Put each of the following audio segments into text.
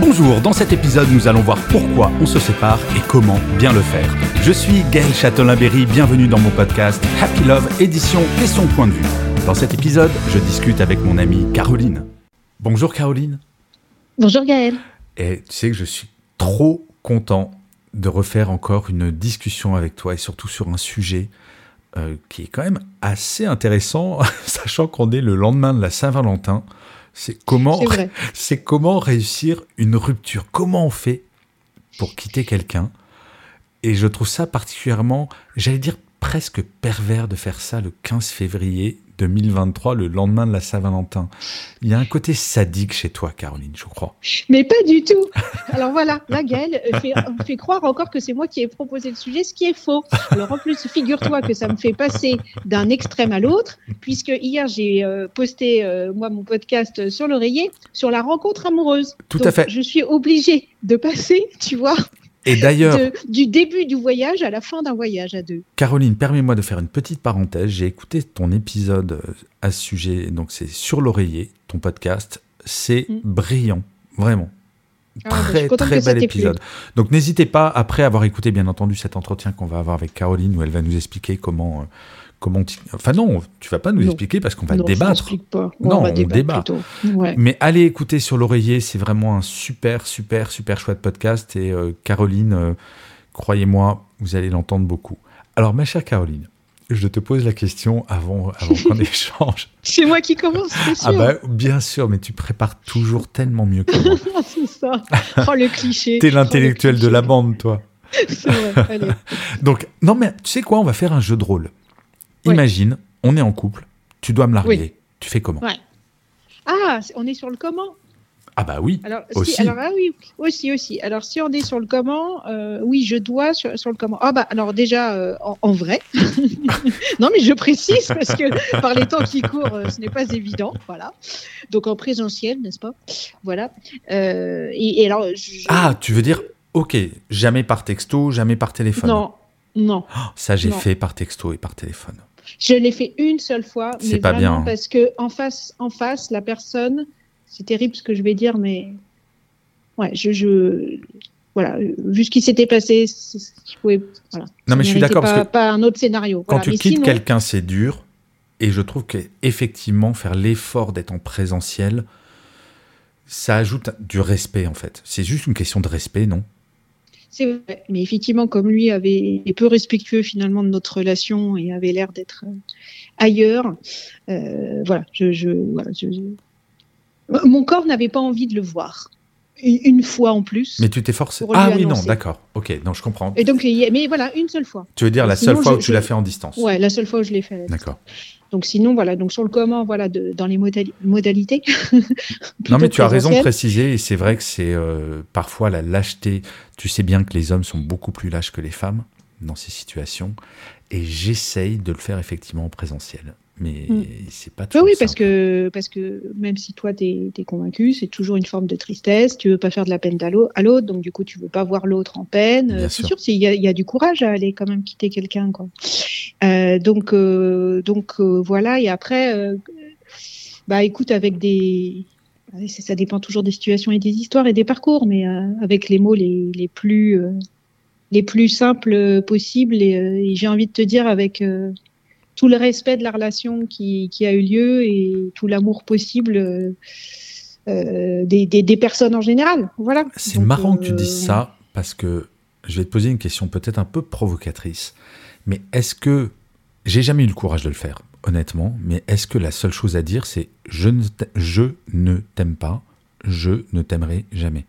Bonjour, dans cet épisode, nous allons voir pourquoi on se sépare et comment bien le faire. Je suis Gaël Châtelain-Berry, bienvenue dans mon podcast Happy Love, édition Question Point de vue. Dans cet épisode, je discute avec mon amie Caroline. Bonjour Caroline. Bonjour Gaël. Et tu sais que je suis trop content de refaire encore une discussion avec toi et surtout sur un sujet euh, qui est quand même assez intéressant, sachant qu'on est le lendemain de la Saint-Valentin. C'est comment, c'est comment réussir une rupture? Comment on fait pour quitter quelqu'un? Et je trouve ça particulièrement, j'allais dire presque pervers de faire ça le 15 février 2023, le lendemain de la Saint-Valentin. Il y a un côté sadique chez toi, Caroline, je crois. Mais pas du tout. Alors voilà, la Gaëlle fait, fait croire encore que c'est moi qui ai proposé le sujet, ce qui est faux. Alors en plus, figure-toi que ça me fait passer d'un extrême à l'autre, puisque hier j'ai euh, posté euh, moi mon podcast sur l'oreiller sur la rencontre amoureuse. Tout à fait. Je suis obligée de passer, tu vois, et d'ailleurs, du début du voyage à la fin d'un voyage à deux. Caroline, permets-moi de faire une petite parenthèse. J'ai écouté ton épisode euh, à ce sujet, donc c'est sur l'oreiller, ton podcast. C'est mm. brillant, vraiment. Ah, bah, très très bel épisode. Donc n'hésitez pas, après avoir écouté bien entendu cet entretien qu'on va avoir avec Caroline, où elle va nous expliquer comment euh, comment Enfin non, tu vas pas nous expliquer parce qu'on va débattre. Pas. non, on, débat. Mais allez écouter sur l'oreiller, c'est vraiment un super, super, super chouette podcast. Et euh, Caroline, euh, croyez-moi, vous allez l'entendre beaucoup. Alors, ma chère Caroline, je te pose la question avant, avant qu'on échange. C'est moi qui commence, c'est ah sûr. Ah bah, bien sûr, mais tu prépares toujours tellement mieux que moi. c'est ça. Oh, le cliché. T'es l'intellectuel de la bande, toi. vrai, allez. Donc, non, mais tu sais quoi, on va faire un jeu de rôle. Imagine, on est en couple, tu dois me larguer. Tu fais comment? Ah, on est sur le comment? Ah bah oui, alors, aussi. alors ah oui, aussi, aussi. Alors si on est sur le comment, euh, oui, je dois sur, le comment. Ah bah alors déjà euh, en, vrai. non mais je précise parce que par les temps qui courent, euh, ce n'est pas évident, voilà. Donc en présentiel, n'est-ce pas? Voilà. Et, alors. Ah, tu veux dire, ok, jamais par texto, jamais par téléphone? Non, non. Oh, ça j'ai fait par texto et par téléphone. Je l'ai fait une seule fois, mais pas bien. parce que en face, en face, la personne, c'est terrible ce que je vais dire, mais ouais, je, je voilà, vu ce qui s'était passé, je pouvais, voilà. Non, mais je suis d'accord parce que pas un autre scénario. Quand tu quittes quelqu'un, c'est dur, et je trouve qu'effectivement faire l'effort d'être en présentiel, ça ajoute du respect en fait. C'est juste une question de respect, non? C'est vrai, mais effectivement, comme lui avait est peu respectueux finalement de notre relation et avait l'air d'être euh, ailleurs, euh, voilà, je, mon corps n'avait pas envie de le voir une fois en plus. Mais tu t'es forcé. Ah oui, non, d'accord. Ok, non, je comprends. Et donc, mais voilà, une seule fois. Tu veux dire la seule fois où tu l'as fait en distance Ouais, la seule fois où je l'ai fait. D'accord. Donc sinon, voilà, donc sur le comment, voilà, dans les modalités. non, mais tu as raison de préciser, et c'est vrai que c'est euh, parfois la lâcheté. Tu sais bien que les hommes sont beaucoup plus lâches que les femmes dans ces situations, et j'essaye de le faire effectivement en présentiel. Mais mm. c'est pas toujours Oui, parce que, parce que même si toi, tu es, convaincu, c'est toujours une forme de tristesse. Tu veux pas faire de la peine à l'autre, donc du coup, tu veux pas voir l'autre en peine. C'est sûr, il y, a du courage à aller quand même quitter quelqu'un. Euh, donc, euh, donc euh, voilà. Et après, bah écoute, avec des. Ça dépend toujours des situations et des histoires et des parcours, mais avec les mots les, les plus. les plus simples possibles et, et j'ai envie de te dire avec tout le respect de la relation qui, a eu lieu et tout l'amour possible euh, euh, des, personnes en général. Voilà. C'est marrant que tu dises euh, ça parce que je vais te poser une question peut-être un peu provocatrice. Mais est-ce que j'ai jamais eu le courage de le faire, honnêtement, mais est-ce que la seule chose à dire c'est je ne t'aime pas, je ne t'aimerai jamais?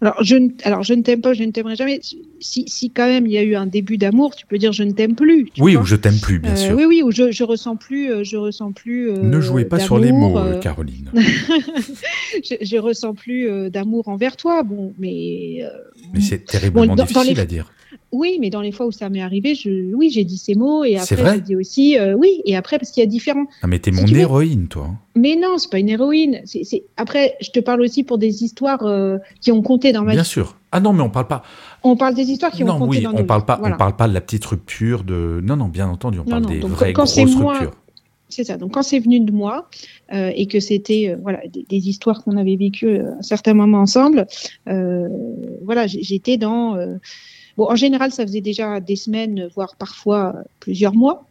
Alors je, ne, alors, je ne t'aime pas, je ne t'aimerai jamais. Si, si, quand même il y a eu un début d'amour, tu peux dire je ne t'aime plus. oui, ou je t'aime plus, bien euh, sûr. Oui, oui, ou je, je ressens plus, euh, je ressens plus. Euh, ne jouez pas sur les mots, Caroline. je, je, ressens plus d'amour envers toi, bon, mais. mais c'est terriblement difficile à dire. Oui, mais dans les fois où ça m'est arrivé, je, oui, j'ai dit ces mots et après j'ai dit aussi, euh, oui, et après parce qu'il y a différents. Ah, mais t'es mon héroïne, toi. Mais non, c'est pas une héroïne. C'est après, je te parle aussi pour des histoires euh, qui ont compté dans ma vie. Bien sûr. Ah non, mais on parle pas. On parle des histoires qui ont compté dans on parle pas. On parle pas de la petite rupture de. Non, non, bien entendu, on parle des vraies grosses ruptures. C'est ça. Donc quand c'est venu de moi euh, et que c'était euh, voilà des, histoires qu'on avait vécues à un certain moment ensemble, voilà, j'étais dans. Bon, en général, ça faisait déjà des semaines, voire parfois plusieurs mois.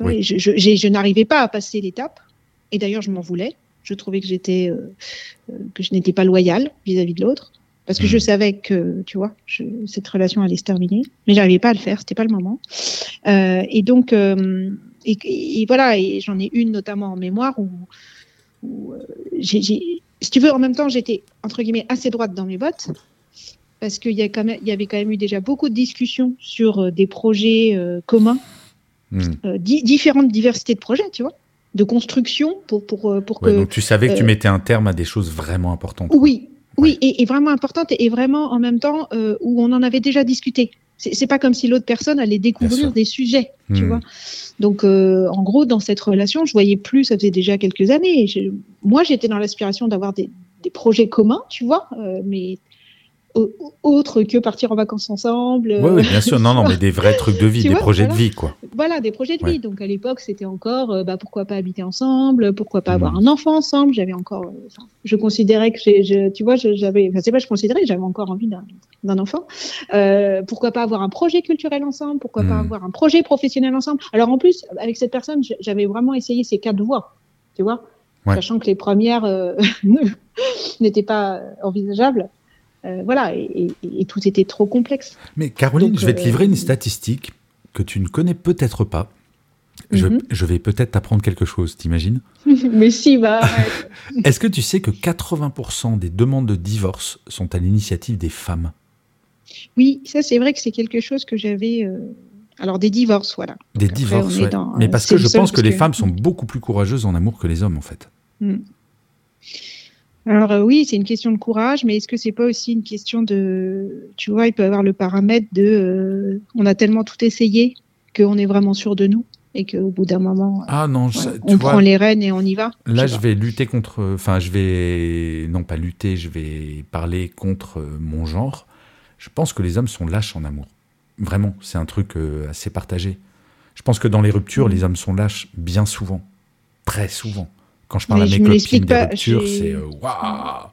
je, je n'arrivais pas à passer l'étape. Et d'ailleurs, je m'en voulais. Je trouvais que j'étais que je n'étais pas loyale vis-à-vis de l'autre parce que je hmm. savais que, tu vois, cette relation allait se terminer, mais j'arrivais pas à le faire, c'était pas le moment. Euh, et donc, euh, et, voilà, et j'en ai une notamment en mémoire où, euh, j'ai, si tu veux, en même temps, j'étais entre guillemets assez droite dans mes bottes, parce qu'il y, a quand même, il y avait quand même eu déjà beaucoup de discussions sur des projets communs, hmm. différentes diversités de projets, tu vois de construction pour pour pour que donc tu savais que tu mettais un terme à des choses vraiment importantes oui oui, et, vraiment importante et vraiment en même temps euh, où on en avait déjà discuté. C'est pas comme si l'autre personne allait découvrir des sujets, tu hmm. vois. Donc, euh, en gros, dans cette relation, je voyais plus, ça faisait déjà quelques années. moi, j'étais dans l'aspiration d'avoir des, projets communs, tu vois, euh, mais autre que partir en vacances ensemble. Oui, oui bien sûr, non, non, mais des vrais trucs de vie, des projets de vie, quoi. Voilà, des projets de vie. Donc à l'époque, c'était encore, euh, bah, pourquoi pas habiter ensemble, pourquoi pas avoir hmm. un enfant ensemble. J'avais encore, euh, je considérais que, j'ai, tu vois, j'avais, enfin c'est pas, je considérais, j'avais encore envie d'un, enfant. Euh, pourquoi pas avoir un projet culturel ensemble, pourquoi pas hmm. avoir un projet professionnel ensemble. Alors en plus, avec cette personne, j'avais vraiment essayé ces quatre voies, tu vois, sachant que les premières n'étaient pas envisageables. Euh, voilà, et, tout était trop complexe. Mais Caroline, je vais te livrer une euh, statistique que tu ne connais peut-être pas. Je, mhm. vais peut-être t'apprendre quelque chose, t'imagines? Mais si, bah. Est-ce que tu sais que 80% des demandes de divorce sont à l'initiative des femmes? Oui, ça c'est vrai que c'est quelque chose que j'avais. Euh, alors des divorces, voilà. Des divorces, Mais parce que je pense que les femmes sont beaucoup plus courageuses en amour que les hommes, en fait. Hmm. Alors euh, oui, c'est une question de courage, mais est-ce que c'est pas aussi une question de, tu vois, il peut y avoir le paramètre de, euh, on a tellement tout essayé qu'on est vraiment sûr de nous et qu'au bout d'un moment, ah non, on prend les rênes et on y va. Là, je, vais lutter contre, enfin, je vais non pas lutter, je vais parler contre mon genre. Je pense que les hommes sont lâches en amour. Vraiment, c'est un truc euh, assez partagé. Je pense que dans les ruptures, mm. les hommes sont lâches bien souvent, très souvent. Quand je parle à mes copines des ruptures, c'est euh, waouh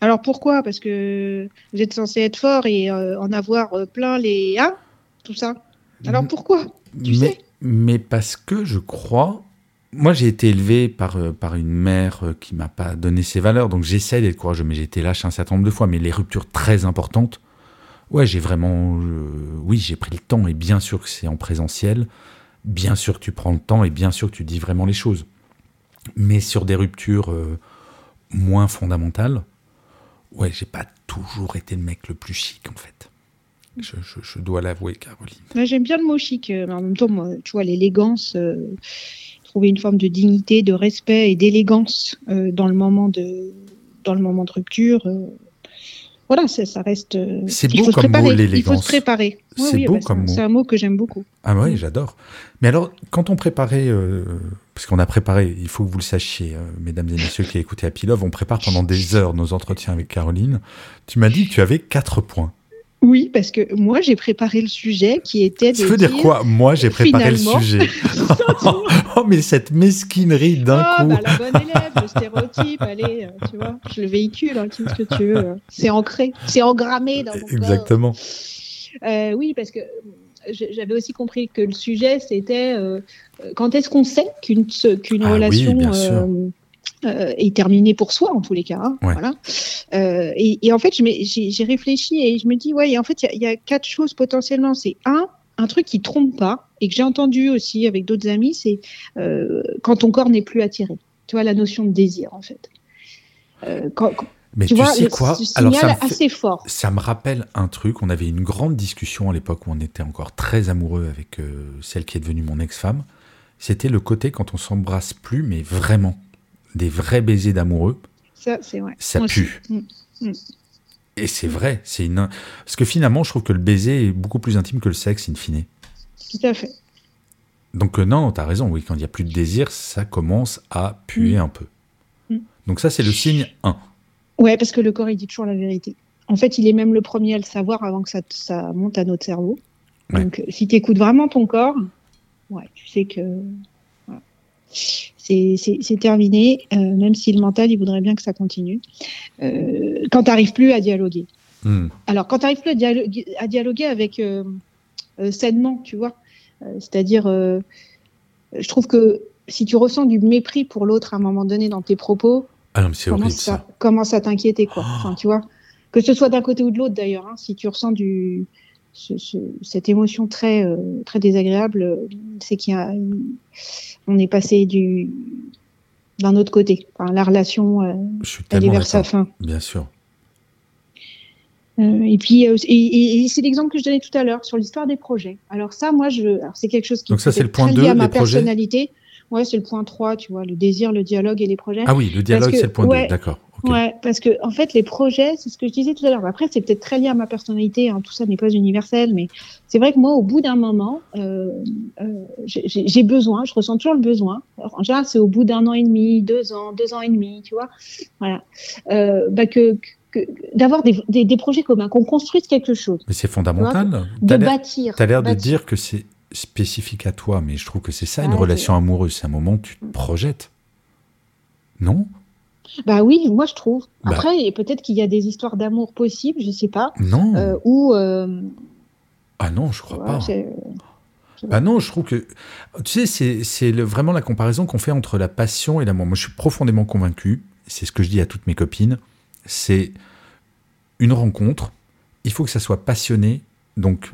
Alors pourquoi? Parce que vous êtes censé être fort et euh, en avoir euh, plein les hein tout ça. Alors pourquoi? Tu mais, sais mais parce que je crois. Moi, j'ai été élevé par, par une mère qui m'a pas donné ses valeurs, donc j'essaie d'être courageux, mais j'ai été lâche un certain nombre de fois. Mais les ruptures très importantes, ouais, j'ai vraiment. oui, j'ai pris le temps, et bien sûr que c'est en présentiel, bien sûr que tu prends le temps, et bien sûr que tu dis vraiment les choses. Mais sur des ruptures euh, moins fondamentales, ouais, j'ai pas toujours été le mec le plus chic en fait. Je, dois l'avouer, Caroline. J'aime bien le mot chic, euh, mais en même temps, moi, tu vois, l'élégance, euh, trouver une forme de dignité, de respect et d'élégance dans le moment de dans le moment de rupture voilà, ça reste. C'est beau comme mot, l'élégance. Il faut se préparer. c'est beau bah, comme mot. C'est un mot que j'aime beaucoup. Ah oui, j'adore. Mais alors, quand on préparait, euh, parce qu'on a préparé, il faut que vous le sachiez, euh, mesdames et messieurs qui écoutez Happy Love, on prépare pendant des heures nos entretiens avec Caroline. Tu m'as dit que tu avais quatre points. Oui, parce que moi, j'ai préparé le sujet qui était. Tu veux dire, quoi? Moi, j'ai préparé le sujet. oh, mais cette mesquinerie d'un oh, coup. Bah, la bonne élève, le stéréotype, allez, euh, tu vois, je le véhicule, hein, qu'est-ce que tu veux hein. C'est ancré, c'est engrammé dans mon Exactement. Euh, oui, parce que j'avais aussi compris que le sujet, c'était euh, quand est-ce qu'on sait qu'une qu'une ah relation. Oui, euh, est terminé pour soi en tous les cas. Hein, voilà. Euh, et, en fait, j'ai réfléchi et je me dis ouais, en fait, il y, a quatre choses potentiellement. C'est un, un truc qui trompe pas et que j'ai entendu aussi avec d'autres amis, c'est euh, quand ton corps n'est plus attiré. Tu vois la notion de désir en fait. Quand, mais tu, sais quoi? Alors ça me, assez fort. ça me rappelle un truc. On avait une grande discussion à l'époque où on était encore très amoureux avec celle qui est devenue mon ex-femme. C'était le côté quand on s'embrasse plus, mais vraiment des vrais baisers d'amoureux, ça, pue. Mm, mm. Et c'est vrai, c'est une... parce que finalement, je trouve que le baiser est beaucoup plus intime que le sexe, in fine. Tout à fait. Donc euh, non, tu as raison, oui, quand il n'y a plus de désir, ça commence à puer mm. un peu. Donc ça, c'est le signe 1. Ouais, parce que le corps, il dit toujours la vérité. En fait, il est même le premier à le savoir avant que ça, ça monte à notre cerveau. Donc, si tu écoutes vraiment ton corps, ouais, tu sais que c'est terminé, même si le mental, il voudrait bien que ça continue. quand tu n'arrives plus à dialoguer. Hmm. Alors, quand tu n'arrives plus à dialoguer, à dialoguer avec sainement, tu vois, c'est-à-dire, je trouve que si tu ressens du mépris pour l'autre à un moment donné dans tes propos, ah ça. Commence à t'inquiéter, quoi. Enfin, tu vois, que ce soit d'un côté ou de l'autre d'ailleurs. Hein, si tu ressens du cette émotion très euh, très désagréable, c'est qu'il y a on est passé du d'un autre côté. Enfin, la relation, euh, elle est vers sa fin. Bien sûr. Euh, et puis, et, c'est l'exemple que je donnais tout à l'heure sur l'histoire des projets. Alors ça, moi, je, c'est quelque chose qui Donc ça, c'est le point 2, à ma personnalité. Ouais, c'est le point 3, tu vois, le désir, le dialogue et les projets. Ah oui, le dialogue, c'est le point 2, d'accord. Ouais, parce que en fait, les projets, c'est ce que je disais tout à l'heure. Après, c'est peut-être très lié à ma personnalité, hein, tout ça n'est pas universel, mais c'est vrai que moi, au bout d'un moment, euh, euh, j'ai besoin, je ressens toujours le besoin. en général, c'est au bout d'un an et demi, deux ans, deux ans et demi, tu vois, voilà, euh, bah que, que d'avoir des, des, des, projets communs, qu'on construise quelque chose. Mais c'est fondamental. de bâtir. Tu as l'air de dire que c'est spécifique à toi, mais je trouve que c'est ça une relation amoureuse. C'est un moment où tu te projettes. Non? Bah oui, moi je trouve. Bah. Après, peut-être qu'il y a des histoires d'amour possibles, je sais pas. Non. Euh, ou. Euh, ah non, je crois pas. Ah non, je trouve que. Tu sais, c'est vraiment la comparaison qu'on fait entre la passion et l'amour. Moi, je suis profondément convaincu, c'est ce que je dis à toutes mes copines, c'est une rencontre, il faut que ça soit passionné, donc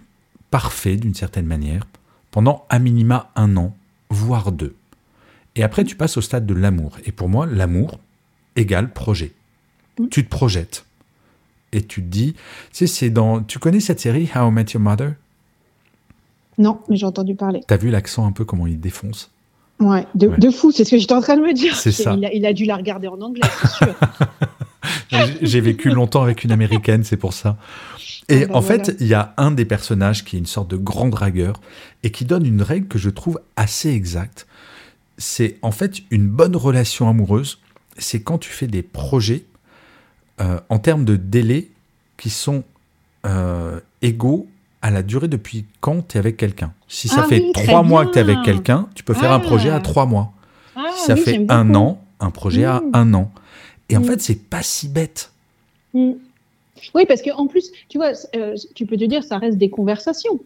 parfait d'une certaine manière pendant à minima un an, voire deux. Et après, tu passes au stade de l'amour. Et pour moi, l'amour égale projet. Mm. Tu te projettes. Et tu te dis, tu sais, c'est dans. Tu connais cette série How I Met Your Mother? Non, mais j'ai entendu parler. T'as vu l'accent un peu comment il défonce? Ouais de, fou, c'est ce que j'étais en train de me dire. C'est ça. Il a, dû la regarder en anglais, c'est sûr. j'ai vécu longtemps avec une américaine, c'est pour ça. Et ah bah en fait, il y a un des personnages qui est une sorte de grand dragueur et qui donne une règle que je trouve assez exacte. C'est en fait une bonne relation amoureuse, c'est quand tu fais des projets euh, en termes de délai qui sont euh, égaux à la durée depuis quand tu es avec quelqu'un. Si ça ah fait trois mois que tu es avec quelqu'un, tu peux faire un projet à ah. trois mois. si ça fait un an, un projet à mmh. un an. Et en mmh. fait, c'est pas si bête. Mmh. Oui, parce qu'en plus, tu vois, euh, tu peux te dire, ça reste des conversations.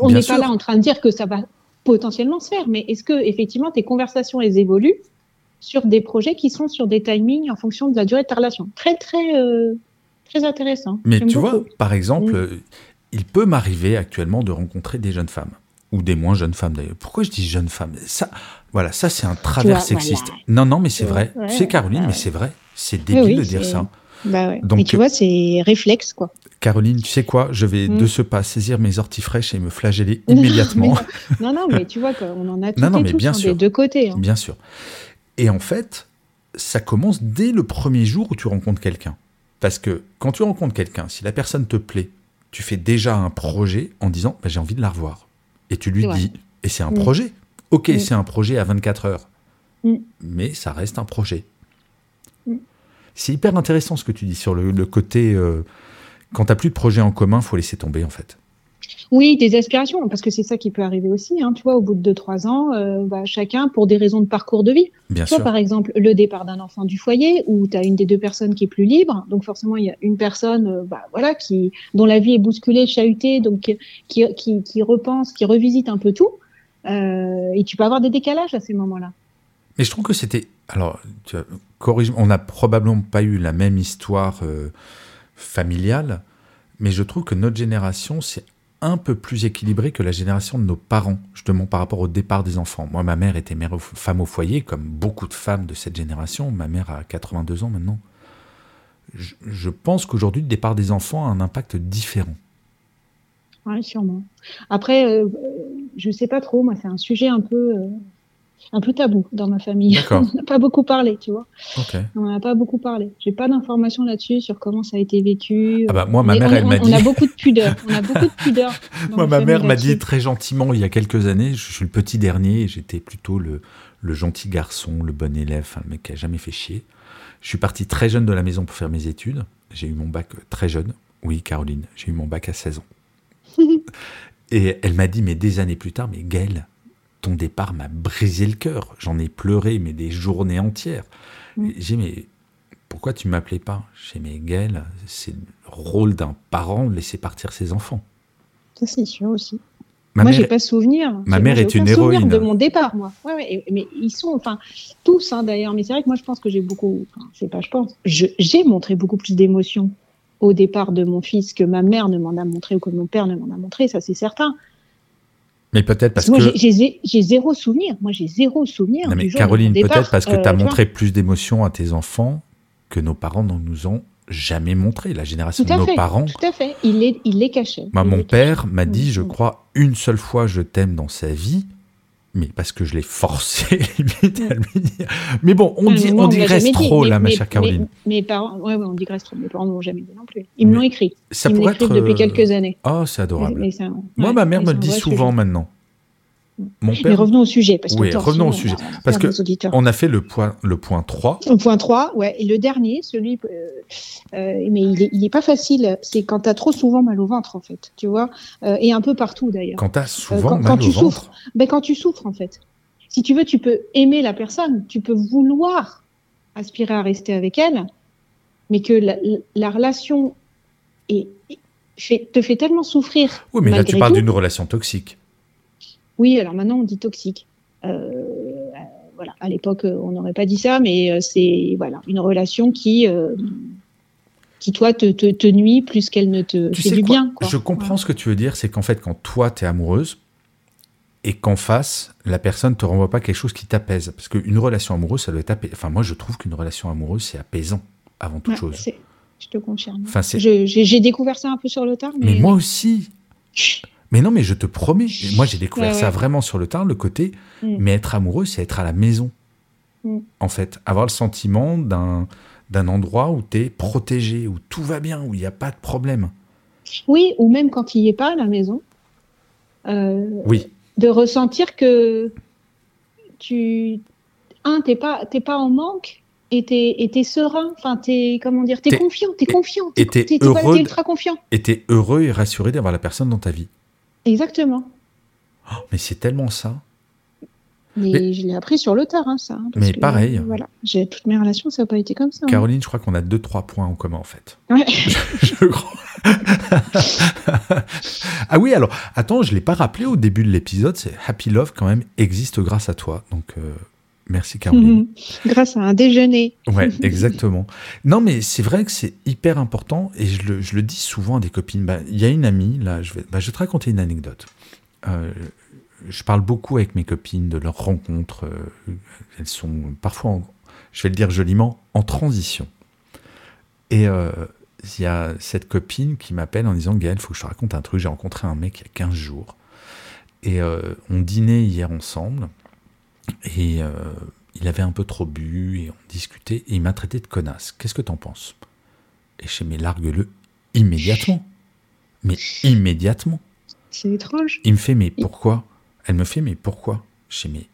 On n'est pas là en train de dire que ça va potentiellement se faire, mais est-ce que effectivement tes conversations elles évoluent sur des projets qui sont sur des timings en fonction de la durée de ta relation Très très euh, très intéressant. Mais tu vois, par exemple, euh, il peut m'arriver actuellement de rencontrer des jeunes femmes ou des moins jeunes femmes d'ailleurs. Pourquoi je dis jeunes femmes? Ça, voilà, ça c'est un travers sexiste. Non, non, mais c'est vrai. tu sais, Caroline, mais c'est vrai. C'est débile de dire ça. Bah Donc, tu vois, c'est réflexe, quoi. Caroline, tu sais quoi? Je vais de mm. ce pas saisir mes orties fraîches et me flageller immédiatement. non, non, mais tu vois, on en a non, mais bien sûr. des deux côtés. Hein. Bien sûr. Et en fait, ça commence dès le premier jour où tu rencontres quelqu'un. Parce que quand tu rencontres quelqu'un, si la personne te plaît, tu fais déjà un projet en disant bah, j'ai envie de la revoir. Et tu lui dis, et c'est un mm. projet. Ok, mm. c'est un projet à 24 heures. Mais ça reste un projet. C'est hyper intéressant ce que tu dis sur le, côté euh, quand tu n'as plus de projet en commun, faut laisser tomber en fait. Oui, des aspirations, parce que c'est ça qui peut arriver aussi. Hein, tu vois, au bout de 2-3 ans, euh, bah, chacun pour des raisons de parcours de vie. Bien tu par exemple, le départ d'un enfant du foyer, où tu as une des deux personnes qui est plus libre. Donc forcément, il y a une personne euh, bah, voilà, qui, dont la vie est bousculée, chahutée, donc qui, qui, qui repense, qui revisite un peu tout. et tu peux avoir des décalages à ces moments-là. Mais je trouve que c'était alors, corrige, on n'a probablement pas eu la même histoire euh, familiale, mais je trouve que notre génération, c'est un peu plus équilibré que la génération de nos parents, justement par rapport au départ des enfants. Moi, ma mère était mère femme au foyer, comme beaucoup de femmes de cette génération. Ma mère a 82 ans maintenant. Je, pense qu'aujourd'hui, le départ des enfants a un impact différent. Oui, sûrement. Après, euh, je ne sais pas trop, moi, c'est un sujet un peu. Euh, un peu tabou dans ma famille. On n'a pas beaucoup parlé, tu vois. On n'a pas beaucoup parlé. J'ai pas d'informations là-dessus sur comment ça a été vécu. Ah bah moi, ma mère, elle m'a dit. On a beaucoup de pudeur. On a beaucoup de pudeur. moi, ma mère m'a dit très gentiment il y a quelques années. Je suis le petit dernier. J'étais plutôt le, le gentil garçon, le bon élève, le mec qui a jamais fait chier. Je suis parti très jeune de la maison pour faire mes études. J'ai eu mon bac très jeune. Oui, Caroline, j'ai eu mon bac à 16 ans. Et elle m'a dit, mais des années plus tard, mais Gaël, ton départ m'a brisé le cœur. J'en ai pleuré, mais des journées entières. Mm. J'ai mais pourquoi tu m'appelais pas? J'ai mais Gaël, c'est le rôle d'un parent de laisser partir ses enfants. Ça, c'est sûr aussi. Ma moi, j'ai pas souvenir. Ma mère est une héroïne. de mon départ, moi. Ouais, mais ils sont, enfin, tous, hein, d'ailleurs. Mais c'est vrai que moi, je pense que j'ai beaucoup, c'est pas, je pense, j'ai montré beaucoup plus d'émotions au départ de mon fils que ma mère ne m'en a montré ou que mon père ne m'en a montré, ça c'est certain. Mais peut-être parce, que. Moi, j'ai zéro souvenir. Moi, j'ai zéro souvenir. Non, mais Caroline, peut-être parce que tu as montré plus d'émotions à tes enfants que nos parents ne nous ont jamais montré. La génération de nos parents. Tout à fait. Il les, il les cachait. mon père m'a dit, je crois, une seule fois je t'aime dans sa vie mais parce que je l'ai forcé limite à lui dire. Mais bon, on, dit, on digresse trop là, ma chère Caroline. Mes, parents, ouais, ouais, on digresse trop. Mes parents ne m'ont jamais dit non plus. Ils me l'ont écrit. Ça Ils me l'écrivent depuis quelques années. Oh, c'est adorable. Moi, ma mère me le dit souvent maintenant. Mais revenons au sujet. Parce oui, revenons au sujet. parce que on a fait le point, le point 3. Le point 3, ouais. Et le dernier, celui, euh, euh, mais il n'est pas facile. C'est quand tu as trop souvent mal au ventre, en fait. Tu vois euh, Et un peu partout, d'ailleurs. Quand tu as souvent mal au ventre ben, Quand tu souffres, en fait. Si tu veux, tu peux aimer la personne. Tu peux vouloir aspirer à rester avec elle. Mais que la, relation est, te fait tellement souffrir. Oui, mais là, tu parles d'une relation toxique. Oui, alors maintenant on dit toxique. Euh, voilà, à l'époque on n'aurait pas dit ça, mais euh, c'est voilà une relation qui euh, qui toi te, te, nuit plus qu'elle ne te fait du bien. Je comprends ce que tu veux dire, c'est qu'en fait quand toi tu es amoureuse et qu'en face la personne te renvoie pas quelque chose qui t'apaise, parce qu'une relation amoureuse ça doit être apaisant. Enfin moi je trouve qu'une relation amoureuse c'est apaisant avant toute chose. Je te confirme. Enfin, J'ai découvert ça un peu sur le tard. Mais, mais moi aussi. Mais non, mais je te promets, moi j'ai découvert ça vraiment sur le tard, le côté, mm. mais être amoureux, c'est être à la maison. Mm. En fait, avoir le sentiment d'un, d'un endroit où tu es protégé, où tout va bien, où il n'y a pas de problème. Oui, ou même quand il n'y est pas à la maison. Euh, oui. De ressentir que tu. Un, tu n'es pas, pas en manque et tu es, serein, enfin, tu comment dire, tu es, confiant, tu es confiant, tu es, heureux, ultra confiant. Et tu es heureux et rassuré d'avoir la personne dans ta vie. Exactement. Oh, mais c'est tellement ça. Mais, je l'ai appris sur le tard, hein, ça. Hein, mais pareil. voilà, j'ai toutes mes relations, ça n'a pas été comme ça. Hein. Caroline, je crois qu'on a deux trois points en commun en fait. Ouais. je, crois. ah oui, alors attends, je l'ai pas rappelé au début de l'épisode. C'est Happy Love quand même existe grâce à toi, donc. Euh, merci Caroline. Grâce à un déjeuner. Ouais, exactement. Non, mais c'est vrai que c'est hyper important et je le, je le, dis souvent à des copines. Bah, il y a une amie, là, je vais, bah, je vais te raconter une anecdote. Euh, je parle beaucoup avec mes copines de leurs rencontres. Euh, elles sont parfois, je vais le dire joliment, en transition. Et euh, il y a cette copine qui m'appelle en disant Gaël, il faut que je te raconte un truc. J'ai rencontré un mec il y a 15 jours. Et on dînait hier ensemble. Et il avait un peu trop bu et on discutait. Et il m'a traité de connasse. Qu'est-ce que t'en penses? Et je mais largue-le immédiatement. Mais immédiatement. C'est étrange. Il me fait, mais pourquoi? Elle me fait, mais pourquoi? Je dis, mais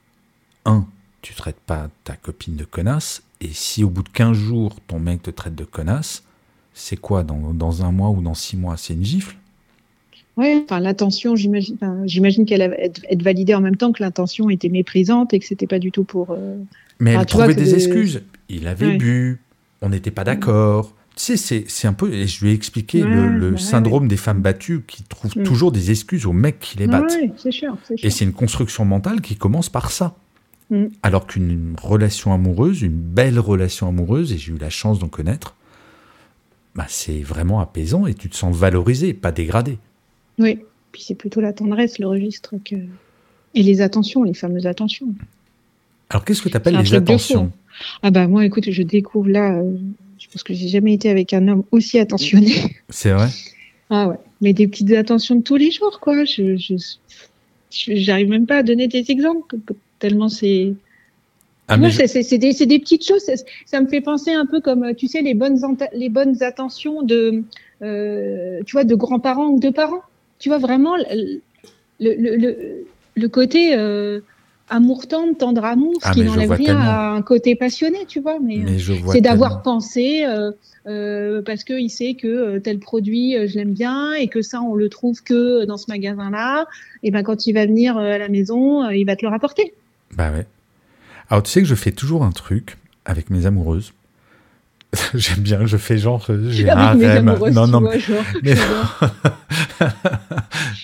un, tu traites pas ta copine de connasse, et si au bout de 15 jours, ton mec te traite de connasse, c'est quoi? Dans, dans, un mois ou dans six mois C'est une gifle? Oui, enfin l'intention, j'imagine, j'imagine qu'elle va être, validée en même temps que l'intention était méprisante et que c'était pas du tout pour. Euh, mais elle trouvait des excuses. Il avait bu, on n'était pas d'accord. Tu sais, c'est un peu, et je lui ai expliqué le, bah syndrome des femmes battues qui trouvent mm. toujours des excuses aux mecs qui les battent. c'est sûr, Et c'est une construction mentale qui commence par ça. Mm. Alors qu'une relation amoureuse, une belle relation amoureuse, et j'ai eu la chance d'en connaître, bah c'est vraiment apaisant et tu te sens valorisé, pas dégradé. Oui, puis c'est plutôt la tendresse, le registre, que... et les attentions, les fameuses attentions. Alors qu'est-ce que tu appelles les attentions Ah bah moi, écoute, je découvre là je pense que j'ai jamais été avec un homme aussi attentionné. C'est vrai. Ah ouais. Mais des petites attentions de tous les jours, quoi. Je, je, j'arrive même pas à donner des exemples tellement c'est. Ah, c'est, des, des, petites choses. Ça me fait penser un peu comme, tu sais, les bonnes, les bonnes attentions de, euh, tu vois, de grands-parents ou de parents. Tu vois vraiment le, le, le, le côté. Euh, amour tendre, tendre amour, ce Ah, qui n'enlève rien tellement. à un côté passionné, tu vois. Mais, Mais euh, c'est d'avoir pensé euh, euh, parce qu'il sait que euh, tel produit, euh, je l'aime bien et que ça, on le trouve que dans ce magasin-là. Et ben quand il va venir à la maison, il va te le rapporter. Bah ouais. Alors tu sais que je fais toujours un truc avec mes amoureuses. J'aime bien, je fais genre, j'ai un harem. Non, non, vois, genre, mais-.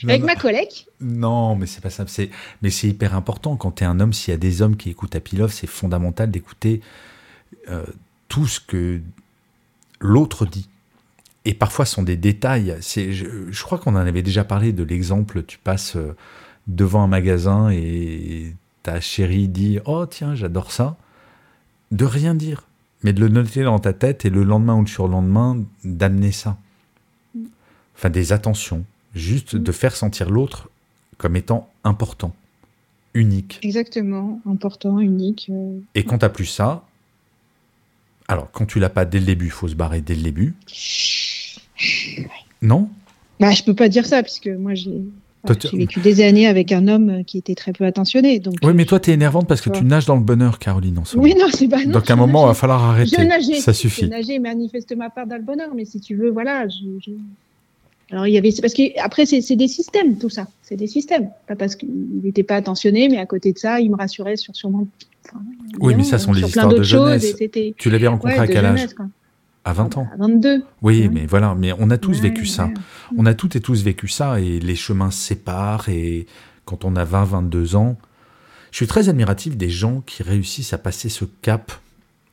non, Avec non. ma collègue. Non, mais c'est pas ça. C'est, mais c'est hyper important quand tu es un homme. S'il y a des hommes qui écoutent Happy Love, c'est fondamental d'écouter euh, tout ce que l'autre dit. Et parfois, ce sont des détails. C'est, je, je crois qu'on en avait déjà parlé de l'exemple. Tu passes euh, devant un magasin et ta chérie dit Oh, tiens, j'adore ça. De rien dire, mais de le noter dans ta tête et le lendemain ou le surlendemain, d'amener ça. Enfin, des attentions. Juste de faire sentir l'autre comme étant important, unique. Exactement, important, unique. euh. Et quand t'as plus ça, alors quand tu l'as pas dès le début, il faut se barrer dès le début. Non? Bah, je peux pas dire ça puisque moi j'ai tu- vécu des années avec un homme qui était très peu attentionné. Donc Oui, euh, mais toi, t'es énervante parce que Ouais. tu nages dans le bonheur, Caroline, en ce moment. oui, non, c'est pas. non, Donc à un je moment, il va falloir arrêter. Je nageais. Ça Je suffit. nageais manifestement pas dans le bonheur, mais si tu veux, voilà. Je, je- Alors il y avait, parce que après c'est des systèmes tout ça, c'est des systèmes. Pas parce qu'il n'était pas attentionné, mais à côté de ça, il me rassurait sur sûrement. enfin, Oui, mais ça sont les histoires de jeunesse. et. Tu l'avais rencontré Ouais, à quel âge jeunesse. À 20 ans. À 22. Oui, mais voilà, mais on a tous Ouais, vécu ça. ouais. On a toutes et tous vécu ça et les chemins se séparent et quand on a 20, 22 ans, je suis très admiratif des gens qui réussissent à passer ce cap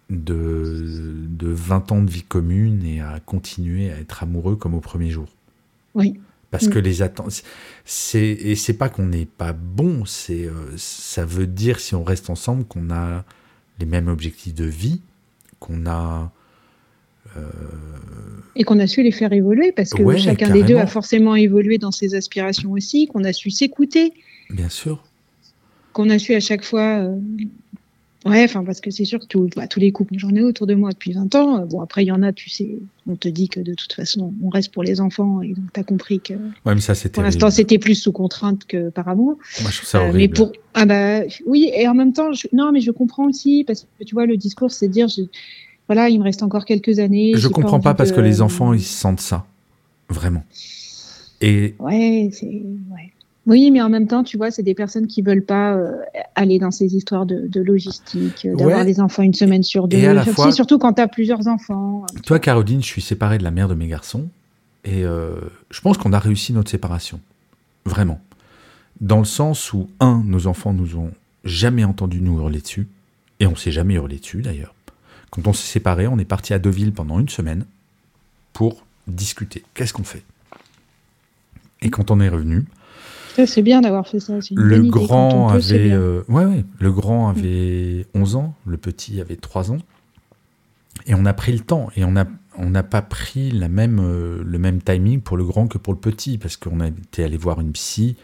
de, de 20 ans de vie commune et à continuer à être amoureux comme au premier jour. Oui. Parce Mm. que les attentes, c'est et c'est pas qu'on n'est pas bon, c'est euh, ça veut dire si on reste ensemble qu'on a les mêmes objectifs de vie, qu'on a Et qu'on a su les faire évoluer parce que Ouais, chacun des deux a forcément évolué dans ses aspirations aussi, qu'on a su s'écouter, bien sûr. qu'on a su à chaque fois. euh, Ouais, enfin, parce que c'est sûr que tout- bah, tous les couples, j'en ai autour de moi depuis 20 ans. euh, Bon, après, il y en a, tu sais, on te dit que de toute façon, on reste pour les enfants et donc tu as compris que Ouais, mais ça c'était. pour l'instant, c'était plus sous contrainte que par amour. Moi je trouve ça Euh, horrible. mais pour ah bah oui et en même temps je... non mais je comprends aussi parce que tu vois le discours c'est de dire je... voilà il me reste encore quelques années Je comprends pas parce de- que les enfants ils sentent ça, vraiment. Et ouais c'est ouais oui mais en même temps tu vois c'est des personnes qui veulent pas euh, aller dans ces histoires de, de logistique euh, d'avoir Ouais. les enfants une semaine sur deux Et à la Tu sais, fois- surtout quand tu as plusieurs enfants toi, Caroline, je suis séparé de la mère de mes garçons et euh, je pense qu'on a réussi notre séparation, vraiment. Dans le sens où un, nos enfants nous ont jamais entendu nous hurler dessus et on s'est jamais hurlé dessus d'ailleurs. Quand on s'est séparés, on est parti à Deauville pendant une semaine pour discuter. Qu'est-ce qu'on fait? Et quand on est revenu, c'est bien d'avoir fait ça Le grand peut, avait, euh, ouais, ouais, le grand avait 11 ans, le petit avait 3 ans, et on a pris le temps et on a on n'a pas pris la même euh, le même timing pour le grand que pour le petit parce qu'on a été allé voir une psy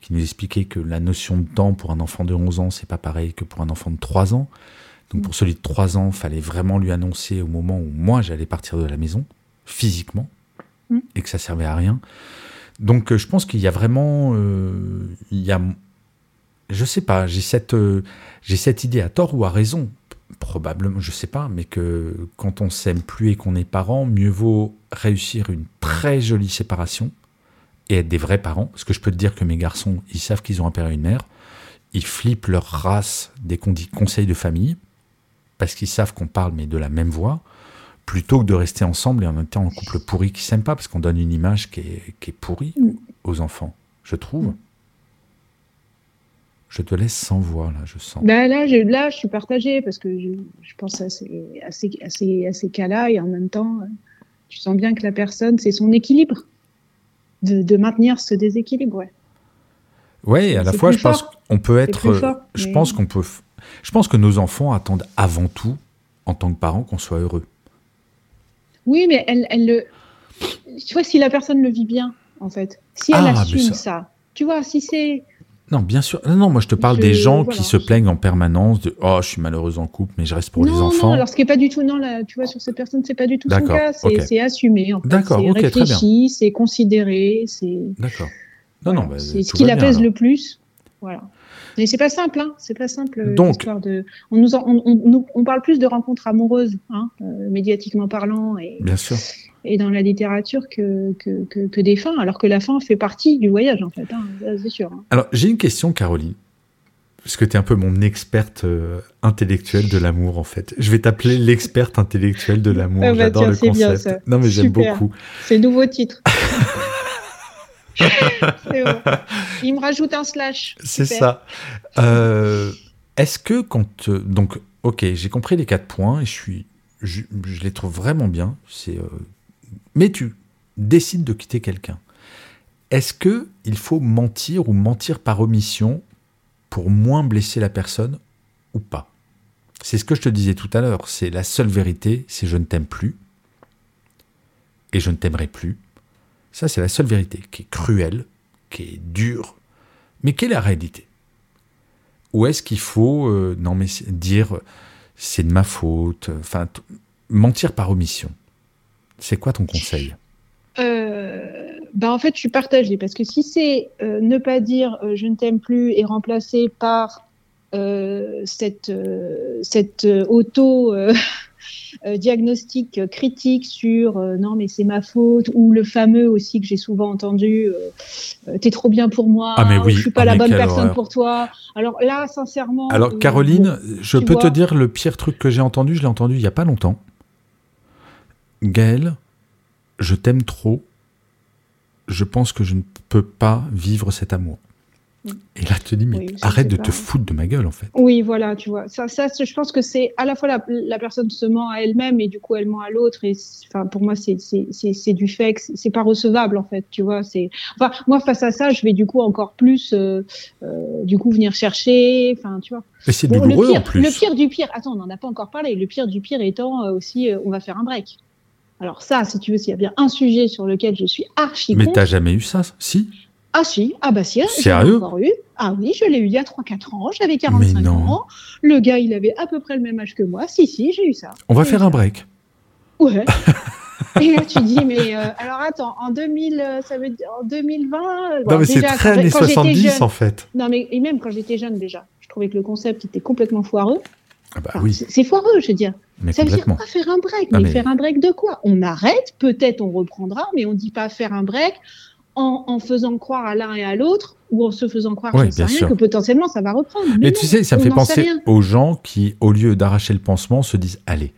qui nous expliquait que la notion de temps pour un enfant de 11 ans c'est pas pareil que pour un enfant de 3 ans. Donc Mm. pour celui de 3 ans, fallait vraiment lui annoncer au moment où moi j'allais partir de la maison physiquement Mm. et que ça servait à rien. Donc euh, je pense qu'il y a vraiment euh, il y a je sais pas, j'ai cette, euh, cette idée à tort ou à raison, probablement, je sais pas, mais que quand on s'aime plus et qu'on est parent, mieux vaut réussir une très jolie séparation et être des vrais parents. Parce que je peux te dire que mes garçons, ils savent qu'ils ont un père et une mère, ils flippent leur race des qu'on dit conseils de famille, parce qu'ils savent qu'on parle mais de la même voix, plutôt que de rester ensemble et en même temps en couple pourri qui s'aime pas, parce qu'on donne une image qui est, qui est pourrie Mm. aux enfants, je trouve. Je te laisse sans voix, là, je sens. Bah là, je, là, je suis partagée parce que je, je pense à ces, à ces, à ces, à ces cas-là et en même temps, euh, tu sens bien que la personne, c'est son équilibre de, de maintenir ce déséquilibre. Ouais. Ouais, à la fois, je pense qu'on peut être. fort, je mais- pense qu'on peut. Je pense que nos enfants attendent avant tout, en tant que parents, qu'on soit heureux. Oui, mais elle, elle le. Tu vois, si la personne le vit bien, en fait, si elle Ah, assume ça- ça. tu vois, si c'est. Non, bien sûr. Non, non, moi, je te parle Je- des gens voilà. qui se plaignent en permanence de Oh, je suis malheureuse en couple, mais je reste pour non, les non, enfants. alors ce qui est pas du tout, non, là, tu vois, sur cette personne, c'est pas du tout son cas. C'est assumé, en fait. D'accord, ok, très bien. réfléchi, c'est considéré, c'est. D'accord. Non, non, bah, c'est ce qui l'apaise alors. le plus. Voilà. Mais c'est pas simple, hein. C'est pas simple. Donc, de... on, nous on, on, parle plus de rencontres amoureuses, hein, euh, médiatiquement parlant, et, Bien sûr. et dans la littérature que, que, que, des fins, alors que la fin fait partie du voyage, en fait. Hein, c'est sûr. Hein. Alors, j'ai une question, Caroline. Parce que tu es un peu mon experte euh, intellectuelle de l'amour, en fait. Je vais t'appeler l'experte intellectuelle de l'amour. Ah bah J'adore le concept. non, mais j'aime beaucoup. C'est nouveau titre. Il me rajoute un slash. C'est ça. Euh, est-ce que quand. donc, ok, j'ai compris les quatre points et je, suis, je, les trouve vraiment bien. C'est, euh, mais tu décides de quitter quelqu'un. Est-ce que il faut mentir ou mentir par omission pour moins blesser la personne ou pas? C'est ce que je te disais tout à l'heure. C'est la seule vérité, c'est je ne t'aime plus et je ne t'aimerai plus. Ça, c'est la seule vérité qui est cruelle, qui est dure, mais quelle est la réalité? Ou est-ce qu'il faut euh, dire c'est de ma faute, enfin mentir par omission? C'est quoi ton conseil? Euh, bah en fait, je suis partagée parce que si c'est euh, ne pas dire je ne t'aime plus et remplacer par cette, cette auto euh, diagnostic critique sur euh, non mais c'est ma faute ou le fameux aussi que j'ai souvent entendu euh, t'es trop bien pour moi ah mais oui, je suis pas la bonne personne pour toi. Alors là sincèrement alors Caroline je peux te dire le pire truc que j'ai entendu je l'ai entendu il y a pas longtemps. Gaël je t'aime trop. Je pense que je ne peux pas vivre cet amour et là, tu te dis, mais arrête de te foutre de ma gueule, en fait. Oui, voilà, tu vois. Ça, ça je pense que c'est à la fois la, personne se ment à elle-même et du coup, elle ment à l'autre. Et enfin, pour moi, c'est du fait que c'est pas recevable, en fait, tu vois. C'est enfin, moi, face à ça, je vais du coup encore plus, euh, euh, du coup, venir chercher. Enfin, tu vois. Mais c'est douloureux, le pire, en plus. Le pire du pire, attends, on n'en a pas encore parlé. Le pire du pire étant euh, aussi, on va faire un break. Alors, ça, si tu veux, s'il y a bien un sujet sur lequel je suis archi. Mais t'as jamais eu ça, si? Ah si, ah bah si, hein, Sérieux encore eu. Ah oui, je l'ai eu il y a 3-4 ans, j'avais 45 ans. Le gars, il avait à peu près le même âge que moi. Si, si, j'ai eu ça. On va faire un break. Ouais. Et là, tu dis, mais euh, alors attends, en 2000, euh, ça veut dire, en 2020. Euh, non, mais c'est très années 70 en fait. Non, mais et même quand j'étais jeune déjà, je trouvais que le concept était complètement foireux. Ah bah oui. C'est foireux, je veux dire. Mais ça veut dire pas faire un break. mais, faire un break de quoi? On arrête, peut-être on reprendra, mais on dit pas faire un break en, faisant croire à l'un et à l'autre, ou en se faisant croire rien, que potentiellement ça va reprendre. Mais, tu sais, ça me fait penser aux gens qui, au lieu d'arracher le pansement, se disent Allez,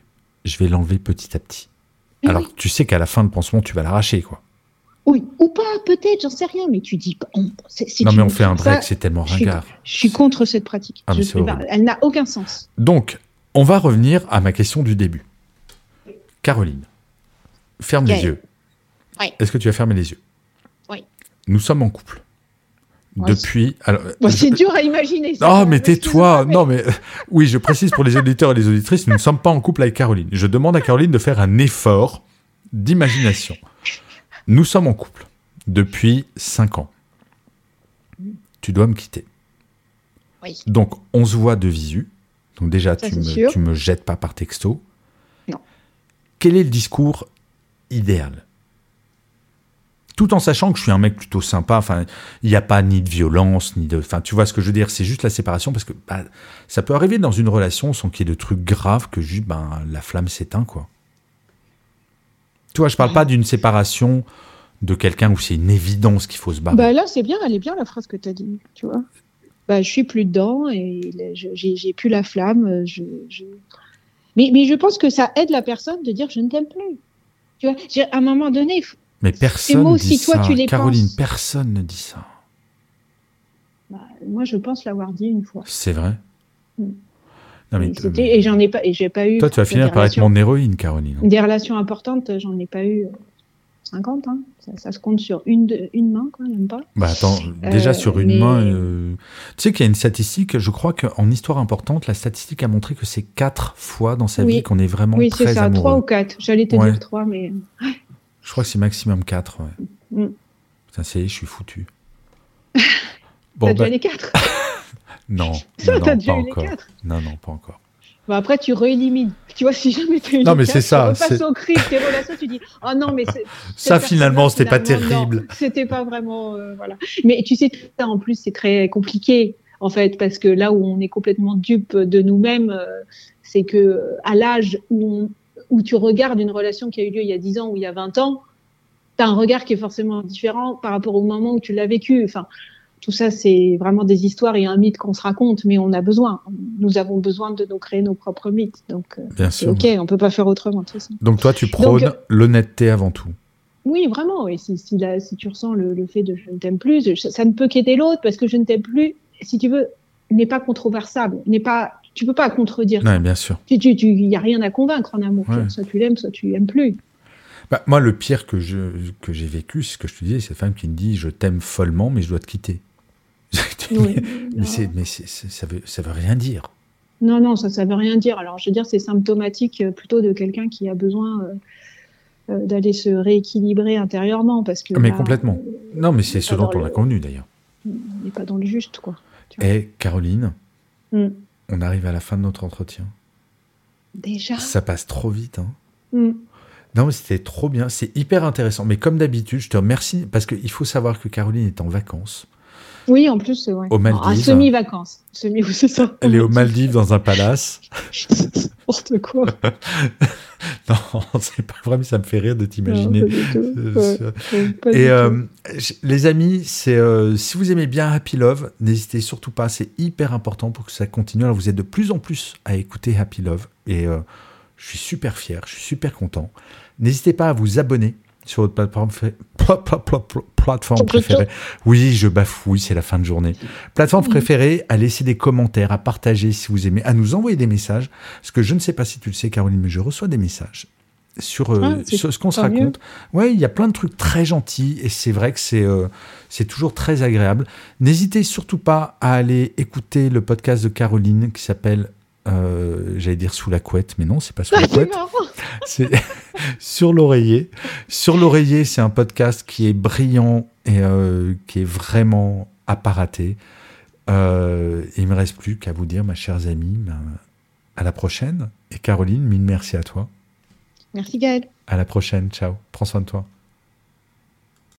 je vais l'enlever petit à petit. Alors, tu sais qu'à la fin, le pansement, tu vas l'arracher, quoi. Oui, ou pas, peut-être, j'en sais rien, mais tu dis. non, mais on fait un break, c'est tellement ringard. Je suis, contre cette pratique. Ah, elle n'a aucun sens. Donc, on va revenir à ma question du début. Caroline, ferme les yeux. Est-ce que tu as fermé les yeux? Nous sommes en couple. Depuis. Alors, c'est dur à imaginer. Ça, oh, mais tais-toi. Non, mais oui, je précise pour les auditeurs et les auditrices, nous ne sommes pas en couple avec Caroline. Je demande à Caroline de faire un effort d'imagination. Nous sommes en couple depuis 5 ans. Tu dois me quitter. Oui. Donc, on se voit de visu. Donc, déjà, tu me, tu me jettes pas par texto. Non. Quel est le discours idéal? Tout en sachant que je suis un mec plutôt sympa. Enfin, il n'y a pas ni de violence, ni de. Enfin, tu vois ce que je veux dire C'est juste la séparation parce que bah, ça peut arriver dans une relation sans qu'il y ait de trucs graves que juste ben, la flamme s'éteint, quoi. Tu vois, je parle pas d'une séparation de quelqu'un où c'est une évidence qu'il faut se barrer. Bah là, c'est bien, elle est bien la phrase que tu as dit, tu vois. Bah, je suis plus dedans et j'ai plus la flamme. Mais, mais je pense que ça aide la personne de dire je ne t'aime plus. Tu vois, à un moment donné, mais personne ne dit ça. Caroline, personne ne dit ça. Bah, moi, je pense l'avoir dit une fois. C'est vrai. Mm. et, j'en ai pas, et j'ai pas eu. Toi, tu vas finir par être mon héroïne, Caroline. Des relations importantes, j'en ai pas eu 50. Hein. Ça, se compte sur une, une main, quand même pas. Bah attends, déjà euh, sur une main. Euh, tu sais qu'il y a une statistique, je crois qu'en histoire importante, la statistique a montré que c'est quatre fois dans sa vie qu'on est vraiment oui, très amoureux. Oui, c'est ça, trois ou quatre. J'allais te dire trois, mais. Je crois que c'est maximum 4. Ouais. Mm. Ça, c'est, je suis foutu. bon, t'as déjà bah les 4 Non, non, non pas encore. Non, non, pas encore. Bah après, tu réélimines. Tu vois, si jamais tu Non, mais c'est ça. Tu repasses au cri tes relations, tu dis Oh non, mais Ça, finalement, c'était pas terrible. C'était pas vraiment. Euh, voilà. Mais tu sais, ça, en plus, c'est très compliqué en fait, parce que là où on est complètement dupe de nous-mêmes, c'est que à l'âge où, où tu regardes une relation qui a eu lieu il y a 10 ans ou il y a 20 ans, tu as un regard qui est forcément différent par rapport au moment où tu l'as vécu. Enfin, tout ça, c'est vraiment des histoires et un mythe qu'on se raconte, mais on a besoin. Nous avons besoin de nous créer nos propres mythes. Donc, Bien sûr. ok, on peut pas faire autrement. Donc, toi, tu prônes l'honnêteté avant tout. Oui, vraiment. Si, si, si tu ressens le, fait de je ne t'aime plus, ça ne peut qu'aider l'autre parce que je ne t'aime plus, si tu veux, n'est pas controversable, n'est pas, tu peux pas contredire. Oui, bien sûr. Il tu, tu, y a rien à convaincre en amour. Soit tu l'aimes, soit tu l'aimes plus. Bah, moi, le pire que j'ai vécu, c'est ce que je te disais, c'est cette femme qui me dit je t'aime follement, mais je dois te quitter. mais, mais ça veut ça veut rien dire. Non, non, ça ne veut rien dire. Alors, je veux dire, c'est symptomatique euh, plutôt de quelqu'un qui a besoin euh, euh, d'aller se rééquilibrer intérieurement. Parce que mais complètement. non, mais c'est ce dont on a convenu d'ailleurs. On n'est pas dans le juste, quoi. Et eh, Caroline, hmm. On arrive à la fin de notre entretien. Déjà? Ça passe trop vite. Hein. Hmm. Non, mais c'était trop bien. C'est hyper intéressant. Mais comme d'habitude, je te remercie parce qu'il faut savoir que Caroline est en vacances. Oui, en plus, ouais. Aux Maldives. À semi-vacances. Semi, c'est ça. Elle est aux Maldives dans un palace. N'importe quoi. non, c'est pas vrai, mais ça me fait rire de t'imaginer. Euh, et euh, les amis, c'est euh, si vous aimez bien Happy Love, n'hésitez surtout pas. C'est hyper important pour que ça continue. Alors, vous êtes de plus en plus à écouter Happy Love. Et je suis super fier, je suis super content. N'hésitez pas à vous abonner sur votre plateforme, plateforme préférée. Oui, je bafouille, c'est la fin de journée. Plateforme préférée, à laisser des commentaires, à partager si vous aimez, à nous envoyer des messages. Parce que je ne sais pas si tu le sais, Caroline, mais je reçois des messages sur, euh, ah, sur ce qu'on se raconte. Ouais, il y a plein de trucs très gentils et c'est vrai que c'est euh, c'est toujours très agréable. N'hésitez surtout pas à aller écouter le podcast de Caroline qui s'appelle euh, j'allais dire sous la couette, mais non, c'est pas sous la couette. C'est sur l'oreiller. Sur l'oreiller, c'est un podcast qui est brillant et euh, qui est vraiment apparaté. Euh, il me reste plus qu'à vous dire, ma chère amie, ben, à la prochaine. Et Caroline, mille merci à toi. Merci Gaël. À la prochaine. Ciao. Prends soin de toi.